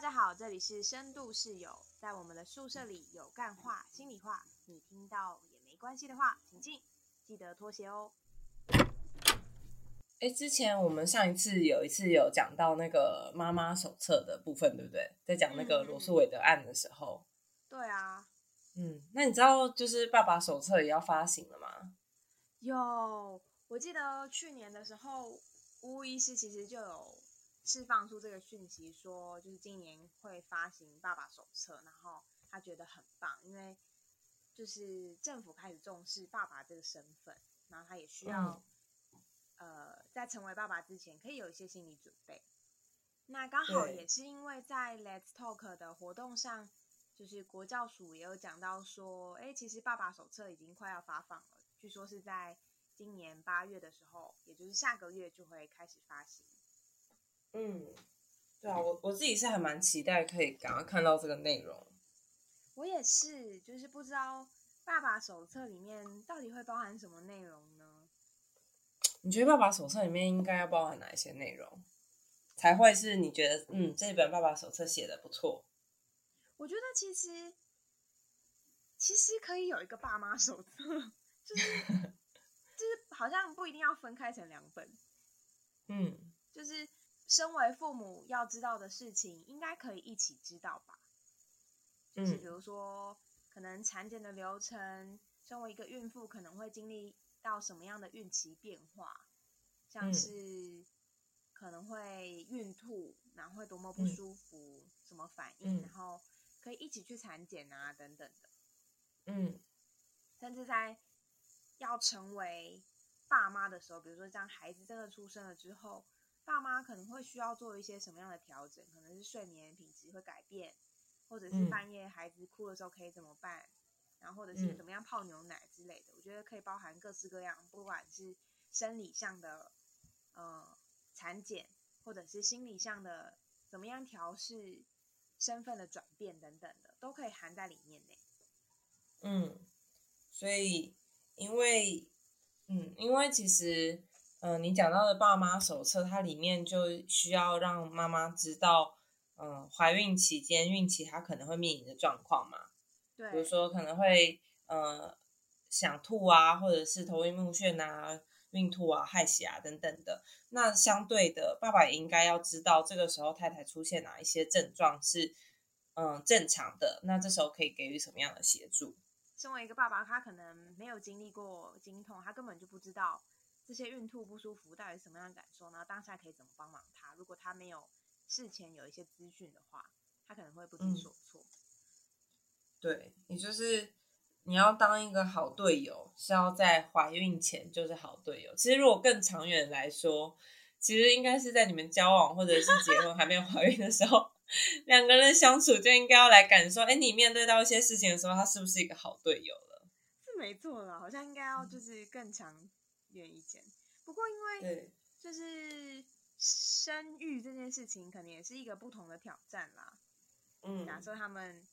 家好，这里是深度室友，在我们的宿舍里有干话、心里话，你听到也没关系的话，请进，记得脱鞋哦。哎，之前我们上一次有一次有讲到那个妈妈手册的部分，对不对？在讲那个罗素韦德案的时候，对啊，嗯，那你知道就是爸爸手册也要发行了吗？有，我记得去年的时候，巫医师其实就有释放出这个讯息，说就是今年会发行爸爸手册，然后他觉得很棒，因为就是政府开始重视爸爸这个身份，然后他也需要。呃，在成为爸爸之前，可以有一些心理准备。那刚好也是因为在 Let's Talk 的活动上，就是国教署也有讲到说，哎，其实爸爸手册已经快要发放了，据说是在今年八月的时候，也就是下个月就会开始发行。嗯，对啊，我我自己是还蛮期待可以赶快看到这个内容。我也是，就是不知道爸爸手册里面到底会包含什么内容呢？你觉得爸爸手册里面应该要包含哪一些内容，才会是你觉得嗯这本爸爸手册写的不错？我觉得其实其实可以有一个爸妈手册，就是 就是好像不一定要分开成两本，嗯，就是身为父母要知道的事情，应该可以一起知道吧？就是比如说可能产检的流程，身为一个孕妇可能会经历。到什么样的孕期变化，像是可能会孕吐，然后会多么不舒服，什么反应，然后可以一起去产检啊，等等的。嗯，甚至在要成为爸妈的时候，比如说这样孩子真的出生了之后，爸妈可能会需要做一些什么样的调整？可能是睡眠品质会改变，或者是半夜孩子哭的时候可以怎么办？然后或者是怎么样泡牛奶之类的，我觉得可以包含各式各样，不管是生理上的呃产检，或者是心理上的怎么样调试身份的转变等等的，都可以含在里面呢。嗯，所以因为嗯，因为其实嗯，你讲到的爸妈手册，它里面就需要让妈妈知道，嗯，怀孕期间孕期她可能会面临的状况嘛。比如说可能会呃想吐啊，或者是头晕目眩啊、孕吐啊、害喜啊等等的。那相对的，爸爸也应该要知道这个时候太太出现哪一些症状是嗯正常的。那这时候可以给予什么样的协助？身为一个爸爸，他可能没有经历过经痛，他根本就不知道这些孕吐不舒服到底什么样的感受呢？当下可以怎么帮忙他？如果他没有事前有一些资讯的话，他可能会不知所措。对你就是你要当一个好队友，是要在怀孕前就是好队友。其实如果更长远来说，其实应该是在你们交往或者是结婚还没有怀孕的时候，两个人相处就应该要来感受，哎，你面对到一些事情的时候，他是不是一个好队友了？是没错啦，好像应该要就是更长远一点。不过因为就是生育这件事情，可能也是一个不同的挑战啦。嗯，假设他们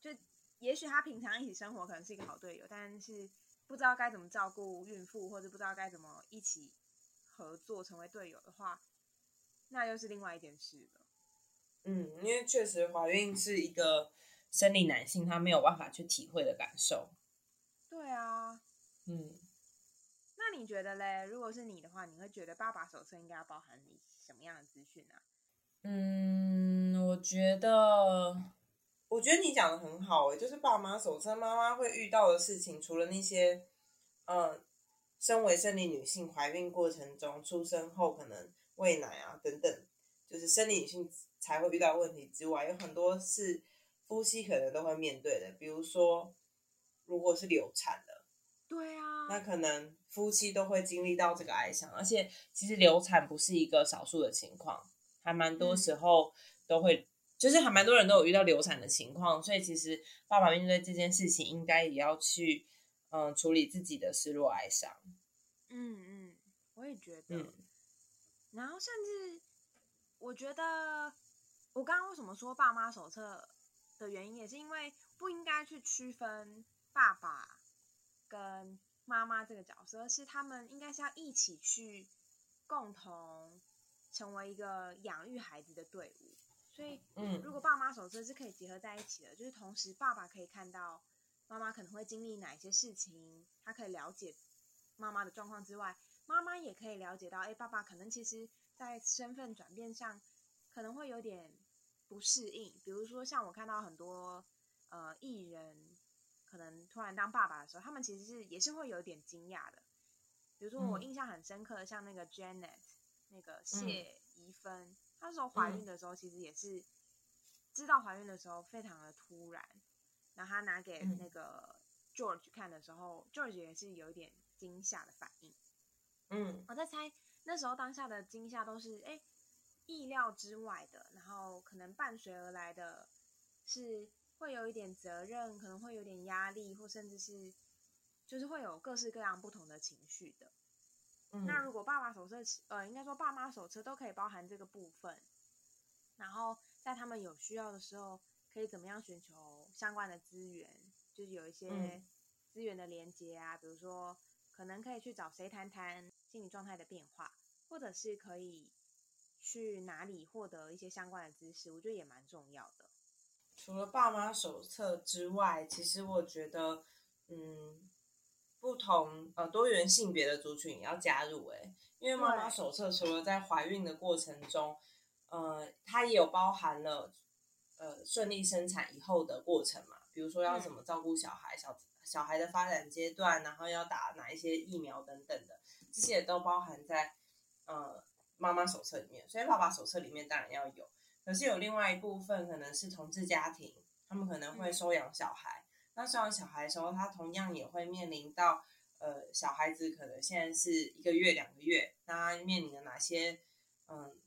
就。也许他平常一起生活可能是一个好队友，但是不知道该怎么照顾孕妇，或者不知道该怎么一起合作成为队友的话，那又是另外一件事了。嗯，因为确实怀孕是一个生理男性他没有办法去体会的感受。对啊，嗯，你觉得嘞？如果是你的话，你会觉得爸爸手册应该要包含你什么样的资讯啊？嗯，我觉得。我觉得你讲的很好诶，就是爸妈手册，妈妈会遇到的事情，除了那些，嗯，身为生理女性怀孕过程中、出生后可能喂奶啊等等，就是生理女性才会遇到问题之外，有很多是夫妻可能都会面对的。比如说，如果是流产的，对啊，那可能夫妻都会经历到这个哀伤，而且其实流产不是一个少数的情况，还蛮多时候都会。就是还蛮多人都有遇到流产的情况，所以其实爸爸面对这件事情，应该也要去嗯处理自己的失落哀伤。嗯嗯，我也觉得。然后甚至我觉得，我刚刚为什么说爸妈手册的原因，也是因为不应该去区分爸爸跟妈妈这个角色，是他们应该是要一起去共同成为一个养育孩子的队伍。所以，嗯，如果爸爸妈手册是可以结合在一起的，就是同时爸爸可以看到妈妈可能会经历哪些事情，他可以了解妈妈的状况之外，妈妈也可以了解到，哎，爸爸可能其实在身份转变上可能会有点不适应，比如说像我看到很多呃艺人可能突然当爸爸的时候，他们其实是也是会有点惊讶的。比如说我印象很深刻的，像那个 Janet，那个谢怡芬，她那时候怀孕的时候，其实也是知道怀孕的时候非常的突然，然后她拿给那个 George 看的时候，George 也是有一点惊吓的反应。嗯，我在猜那时候当下的惊吓都是哎意料之外的，然后可能伴随而来的是会有一点责任，可能会有点压力，或甚至是。就是会有各式各样不同的情绪的。那如果爸爸手册，呃，应该说爸妈手册都可以包含这个部分。然后在他们有需要的时候，可以怎么样寻求相关的资源？就是有一些资源的连接啊，比如说可能可以去找谁谈谈心理状态的变化，或者是可以去哪里获得一些相关的知识，我觉得也蛮重要的。除了爸妈手册之外，其实我觉得，嗯。不同呃多元性别的族群也要加入哎，因为妈妈手册除了在怀孕的过程中，呃，它也有包含了呃顺利生产以后的过程嘛，比如说要怎么照顾小孩，小小孩的发展阶段，然后要打哪一些疫苗等等的，这些也都包含在呃妈妈手册里面。所以爸爸手册里面当然要有，可是有另外一部分可能是同志家庭，他们可能会收养小孩。那收养小孩的时候，他同样也会面临到，呃，小孩子可能现在是一个月、两个月，那面临的哪些，嗯，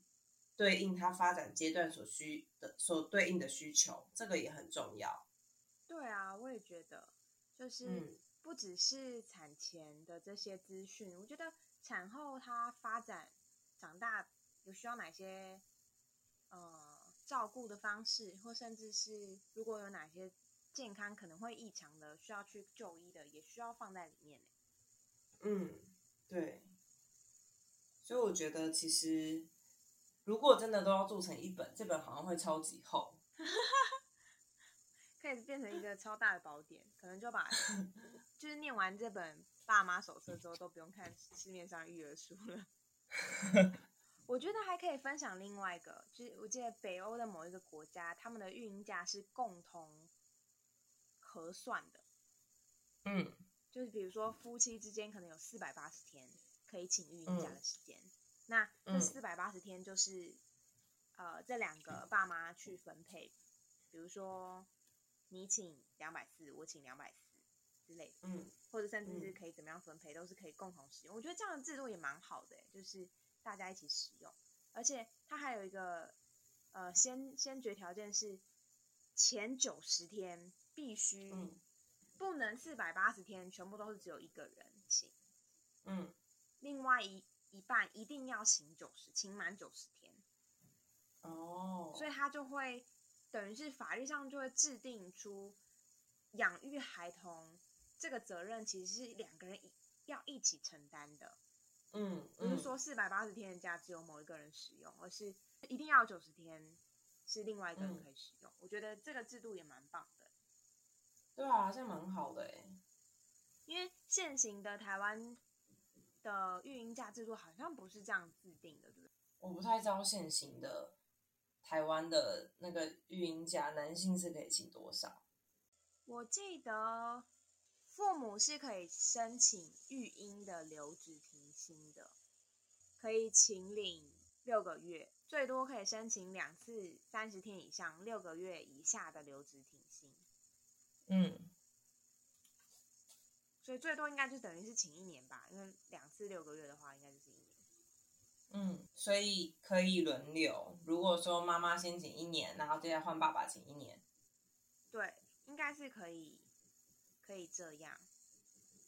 对应他发展阶段所需的、所对应的需求，这个也很重要。对啊，我也觉得，就是不只是产前的这些资讯，我觉得产后他发展、长大有需要哪些，呃，照顾的方式，或甚至是如果有哪些。健康可能会异常的，需要去就医的，也需要放在里面嗯，对。所以我觉得，其实如果真的都要做成一本，这本好像会超级厚，可以变成一个超大的宝典。可能就把 就是念完这本爸妈手册之后，都不用看市面上育儿书了。我觉得还可以分享另外一个，就是我记得北欧的某一个国家，他们的育婴假是共同。核算的，嗯，就是比如说夫妻之间可能有四百八十天可以请育婴假的时间，那这四百八十天就是呃这两个爸妈去分配，比如说你请两百四，我请两百四之类的，嗯，或者甚至是可以怎么样分配，都是可以共同使用。我觉得这样的制度也蛮好的，就是大家一起使用，而且它还有一个呃先先决条件是前九十天。必须不能四百八十天全部都是只有一个人请，嗯，另外一一半一定要请九十，请满九十天，哦，所以他就会等于是法律上就会制定出养育孩童这个责任其实是两个人一要一起承担的，嗯，不是说四百八十天的假只有某一个人使用，而是一定要九十天是另外一个人可以使用，我觉得这个制度也蛮棒的。对啊，这样蛮好的哎。因为现行的台湾的育婴假制度好像不是这样制定的，对不对？我不太知道现行的台湾的那个育婴假，男性是可以请多少？我记得父母是可以申请育婴的留职停薪的，可以请领六个月，最多可以申请两次三十天以上六个月以下的留职停薪。嗯，所以最多应该就等于是请一年吧，因为两次六个月的话，应该就是一年。嗯，所以可以轮流。如果说妈妈先请一年，然后接下来换爸爸请一年，对，应该是可以，可以这样。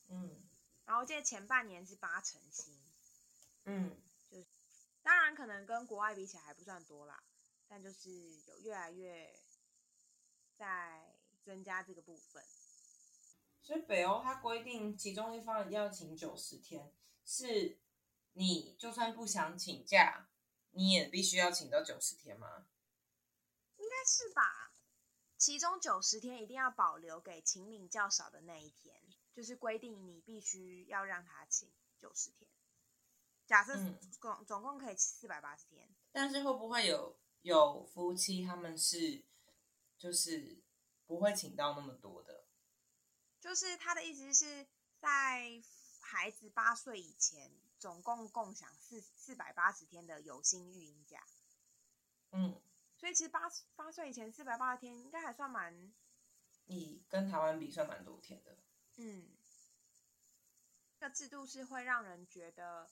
嗯，然后这前半年是八成新。嗯，就是当然可能跟国外比起来还不算多啦，但就是有越来越在。增加这个部分，所以北欧它规定其中一方要请九十天，是你就算不想请假，你也必须要请到九十天吗？应该是吧？其中九十天一定要保留给请领较少的那一天，就是规定你必须要让他请九十天。假设总总共可以四百八十天，但是会不会有有夫妻他们是就是不会请到那么多的？就是他的意思是在孩子八岁以前，总共共享四四百八十天的有薪育婴假。嗯，所以其实八八岁以前四百八十天应该还算蛮，你跟台湾比算蛮多天的。嗯，这个制度是会让人觉得。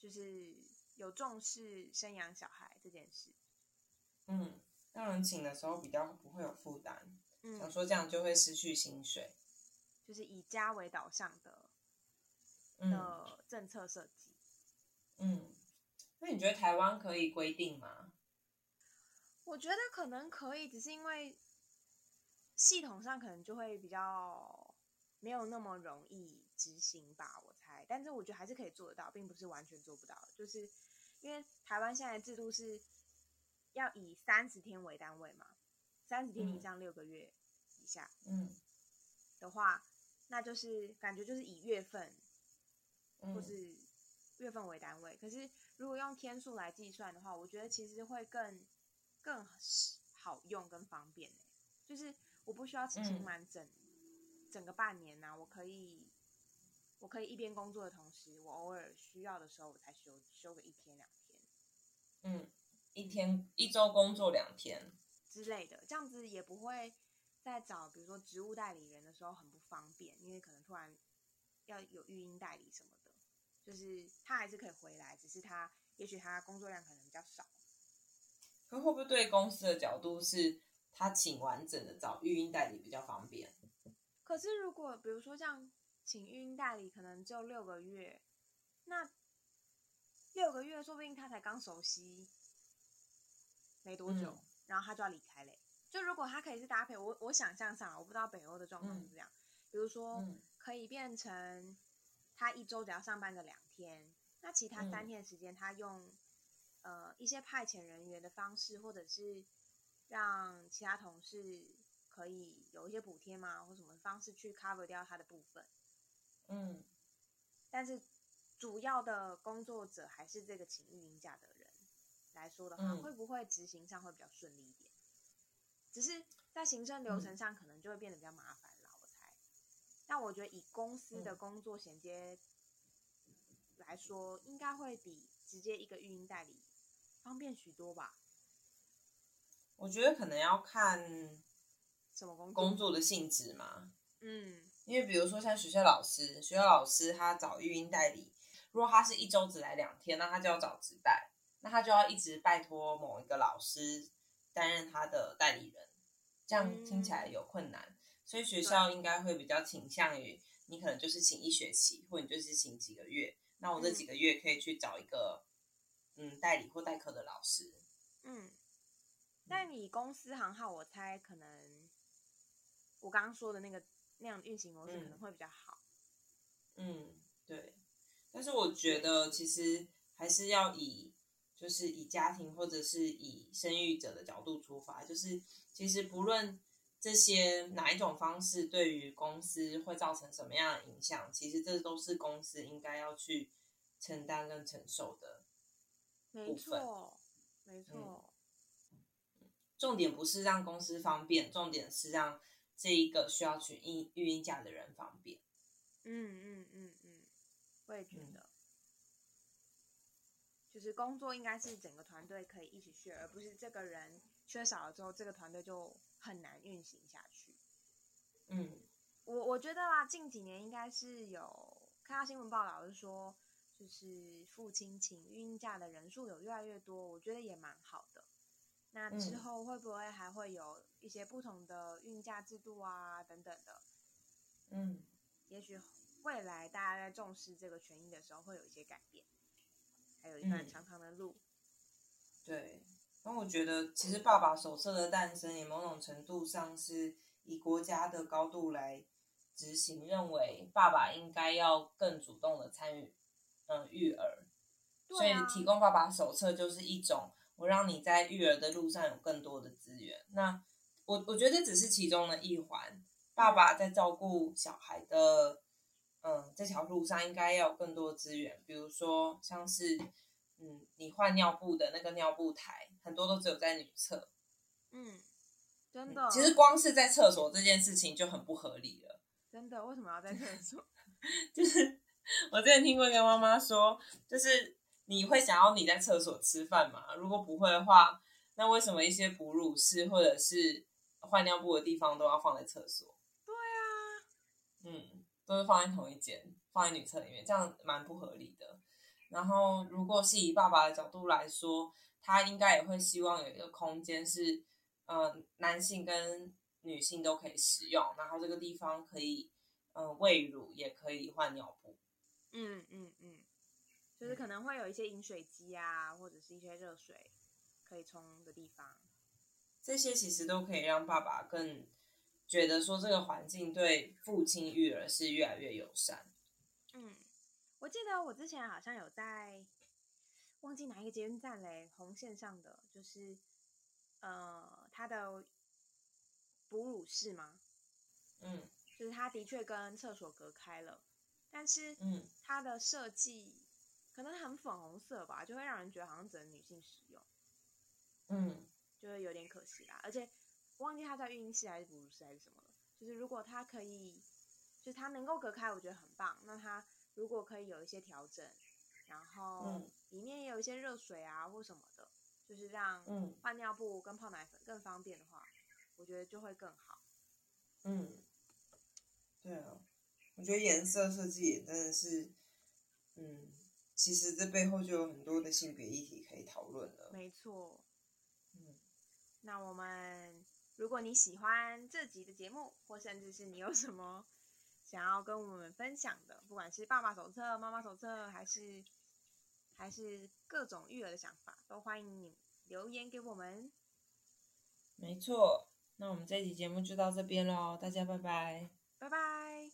就是有重视生养小孩这件事，嗯，让人请的时候比较不会有负担，嗯，想说这样就会失去薪水，就是以家为导向的的政策设计，嗯，那你觉得台湾可以规定吗？我觉得可能可以，只是因为系统上可能就会比较没有那么容易执行吧，我猜。但是我觉得还是可以做得到，并不是完全做不到。就是因为台湾现在制度是要以三十天为单位嘛，三十天以上六个月以下，嗯，的话，那就是感觉就是以月份或是月份为单位。可是如果用天数来计算的话，我觉得其实会更更好用跟方便。就是我不需要请满整整个半年呐，我可以。我可以一边工作的同时，我偶尔需要的时候，我才休休个一天两天。嗯，一天一周工作两天之类的，这样子也不会在找比如说职务代理人的时候很不方便，因为可能突然要有育婴代理什么的，就是他还是可以回来，只是他也许他工作量可能比较少。可会不会对公司的角度是，他请完整的找育婴代理比较方便？可是如果比如说像。请育婴代理可能就六个月，那六个月说不定他才刚熟悉没多久，然后他就要离开嘞。就如果他可以是搭配，我我想象上，我不知道北欧的状况是这样。比如说，可以变成他一周只要上班个两天，那其他三天时间他用呃一些派遣人员的方式，或者是让其他同事可以有一些补贴吗，或什么方式去 cover 掉他的部分。嗯，但是主要的工作者还是这个请育婴假的人来说的话，会不会执行上会比较顺利一点？只是在行政流程上可能就会变得比较麻烦了，我猜。但我觉得以公司的工作衔接来说，应该会比直接一个运营代理方便许多吧。我觉得可能要看什么工工作的性质嘛。嗯。因为比如说像学校老师，学校老师他找育婴代理，如果他是一周只来两天，那他就要找直代，那他就要一直拜托某一个老师担任他的代理人，这样听起来有困难，所以学校应该会比较倾向于你可能就是请一学期，或者你就是请几个月，那我这几个月可以去找一个嗯代理或代课的老师。嗯，那你公司行号，我猜可能我刚刚说的那个。那样运行模式可能会比较好。嗯，对。但是我觉得其实还是要以就是以家庭或者是以生育者的角度出发，就是其实不论这些哪一种方式对于公司会造成什么样的影响，其实这都是公司应该要去承担跟承受的。没错，没错。重点不是让公司方便，重点是让。这一个需要去育育婴假的人方便，嗯嗯嗯嗯，我也觉得，就是工作应该是整个团队可以一起去，而不是这个人缺少了之后，这个团队就很难运行下去。嗯，我我觉得啦，近几年应该是有看到新闻报道，是说就是父亲请育婴假的人数有越来越多，我觉得也蛮好的。那之后会不会还会有一些不同的运价制度啊，等等的？嗯，也许未来大家在重视这个权益的时候，会有一些改变，还有一段长长的路。对，那我觉得其实爸爸手册的诞生，也某种程度上是以国家的高度来执行，认为爸爸应该要更主动的参与，嗯，育儿。所以提供爸爸手册就是一种。我让你在育儿的路上有更多的资源。那我我觉得只是其中的一环，爸爸在照顾小孩的，嗯，这条路上应该要有更多资源，比如说像是，嗯，你换尿布的那个尿布台，很多都只有在女厕。嗯，真的。其实光是在厕所这件事情就很不合理了。真的？为什么要在厕所？就是 我之前听过一个妈妈说，就是你会想要你在厕所吃饭吗？如果不会的话，那为什么一些哺乳室或者是换尿布的地方都要放在厕所？对啊，嗯，都是放在同一间，放在女厕里面，这样蛮不合理的。然后，如果是以爸爸的角度来说，他应该也会希望有一个空间是，嗯，男性跟女性都可以使用，然后这个地方可以。嗯，喂乳也可以换尿布。嗯嗯嗯，就是可能会有一些饮水机啊，或者是一些热水可以冲的地方。这些其实都可以让爸爸更觉得说这个环境对父亲育儿是越来越友善。嗯，我记得我之前好像有在忘记哪一个捷运站嘞，红线上的，就是呃，它的哺乳室吗？嗯。就是它的确跟厕所隔开了，但是嗯它的设计可能很粉红色吧，就会让人觉得好像只能女性使用，嗯，就会有点可惜啦。而且忘记它在育婴室还是哺乳室还是什么了。就是如果它可以，就是它能够隔开，我觉得很棒。那它如果可以有一些调整，然后里面也有一些热水啊或什么的，就是让换尿布跟泡奶粉更方便的话，我觉得就会更好。嗯。对啊，我觉得颜色设计也真的是，嗯，其实这背后就有很多的性别议题可以讨论了。没错，嗯，那我们如果你喜欢这集的节目，或甚至是你有什么想要跟我们分享的，不管是爸爸手册、妈妈手册，还是还是各种育儿的想法，都欢迎你留言给我们。没错，那我们这集节目就到这边喽，大家拜拜。拜拜。